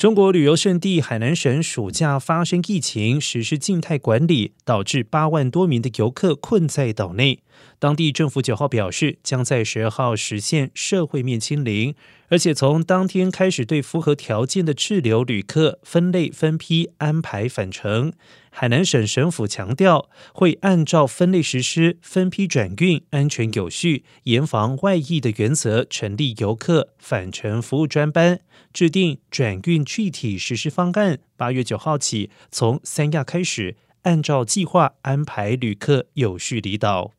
中国旅游胜地海南省暑假发生疫情，实施静态管理，导致八万多名的游客困在岛内。当地政府九号表示，将在十二号实现社会面清零，而且从当天开始对符合条件的滞留旅客分类分批安排返程。海南省省府强调，会按照分类实施、分批转运、安全有序、严防外溢的原则，成立游客返程服务专班，制定转运具体实施方案。八月九号起，从三亚开始，按照计划安排旅客有序离岛。